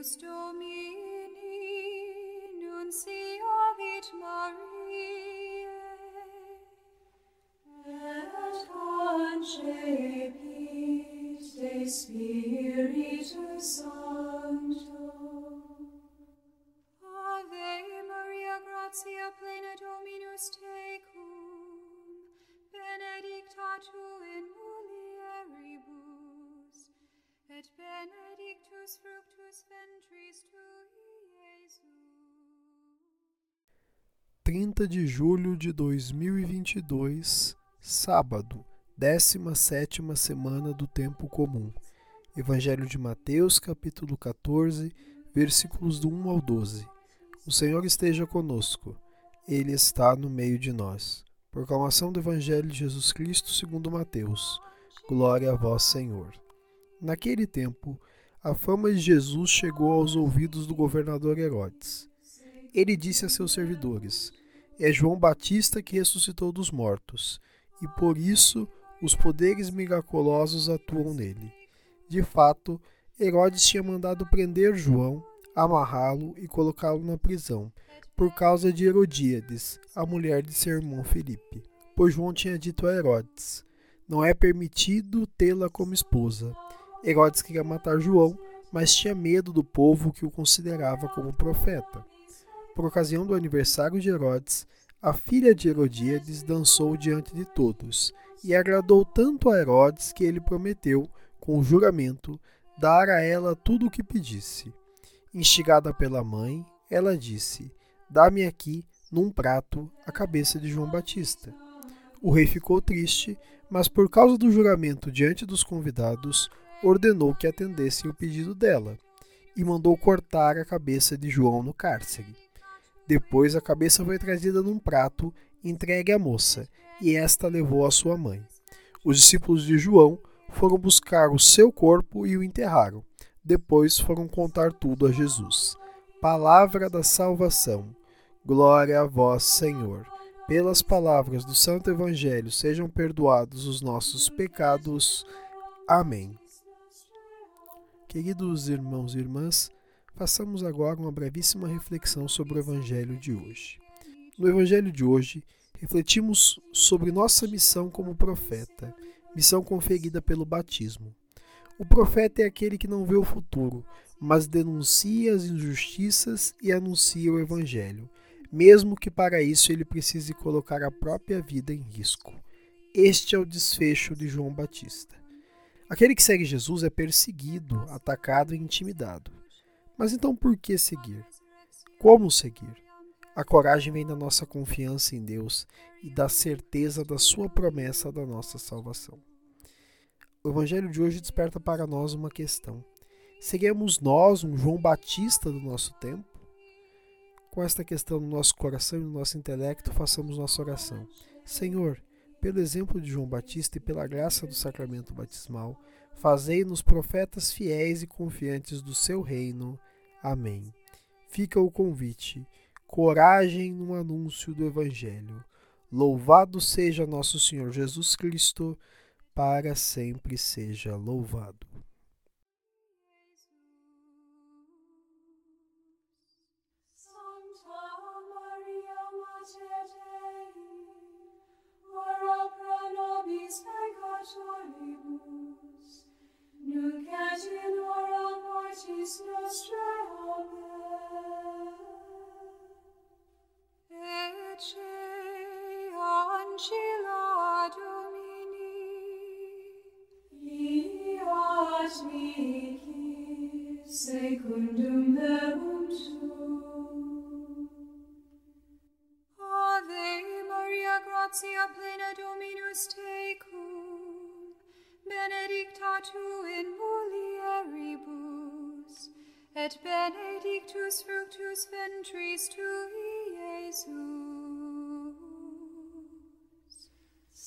Ejus Domini, nunciavit Mariae, et concepit de Spiritus Sancto. Ave Maria, gratia plena Dominus tecum, benedicta tu in mulieribus, et benedictus fructus ventris 30 de julho de 2022, sábado, 17 semana do tempo comum. Evangelho de Mateus, capítulo 14, versículos do 1 ao 12. O Senhor esteja conosco. Ele está no meio de nós. Proclamação do Evangelho de Jesus Cristo, segundo Mateus. Glória a vós, Senhor. Naquele tempo, a fama de Jesus chegou aos ouvidos do governador Herodes. Ele disse a seus servidores: É João Batista que ressuscitou dos mortos, e por isso os poderes miraculosos atuam nele. De fato, Herodes tinha mandado prender João, amarrá-lo e colocá-lo na prisão, por causa de Herodíades, a mulher de seu irmão Felipe. Pois João tinha dito a Herodes: Não é permitido tê-la como esposa. Herodes queria matar João, mas tinha medo do povo que o considerava como profeta. Por ocasião do aniversário de Herodes, a filha de Herodíades dançou diante de todos, e agradou tanto a Herodes que ele prometeu, com juramento, dar a ela tudo o que pedisse. Instigada pela mãe, ela disse: Dá-me aqui, num prato, a cabeça de João Batista. O rei ficou triste, mas por causa do juramento diante dos convidados, ordenou que atendessem o pedido dela e mandou cortar a cabeça de João no cárcere. Depois a cabeça foi trazida num prato entregue à moça, e esta levou a sua mãe. Os discípulos de João foram buscar o seu corpo e o enterraram. Depois foram contar tudo a Jesus. Palavra da salvação. Glória a vós, Senhor. Pelas palavras do Santo Evangelho sejam perdoados os nossos pecados. Amém. Queridos irmãos e irmãs, façamos agora uma brevíssima reflexão sobre o Evangelho de hoje. No Evangelho de hoje, refletimos sobre nossa missão como profeta, missão conferida pelo batismo. O profeta é aquele que não vê o futuro, mas denuncia as injustiças e anuncia o Evangelho, mesmo que para isso ele precise colocar a própria vida em risco. Este é o desfecho de João Batista. Aquele que segue Jesus é perseguido, atacado e intimidado. Mas então por que seguir? Como seguir? A coragem vem da nossa confiança em Deus e da certeza da Sua promessa da nossa salvação. O Evangelho de hoje desperta para nós uma questão: seguimos nós um João Batista do nosso tempo? Com esta questão no nosso coração e no nosso intelecto, façamos nossa oração. Senhor, pelo exemplo de João Batista e pela graça do sacramento batismal, fazei-nos profetas fiéis e confiantes do seu reino. Amém. Fica o convite. Coragem no anúncio do Evangelho. Louvado seja nosso Senhor Jesus Cristo, para sempre seja louvado. Et benedictus fructus ventris tui, Iesus.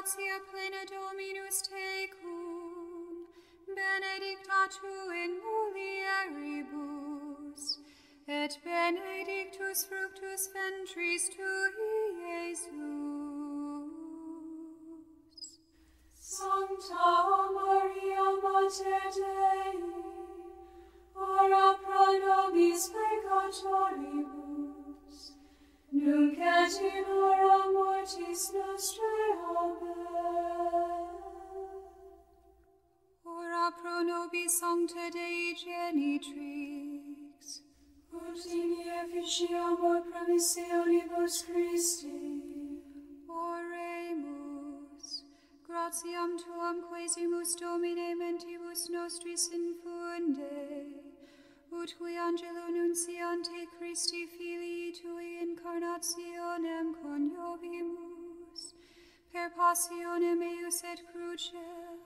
gratia plena Dominus tecum, benedicta tu in mulieribus, et benedictus fructus ventris tui, hora mortis nostrae. Amen. Ora pro nobis sancta Dei genitrix, Ut in efficiamur promissionibus Christi, Oremus, gratiam tuam quesimus Domine mentibus nostris infunde, tu angelo nunciante Christi filii tui incarnationem coniovimus, per passionem eius et crucem,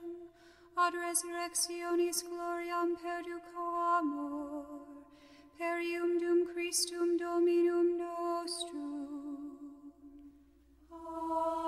ad resurrectionis gloriam perduco amor, per ium dum Christum Dominum nostrum. Amen.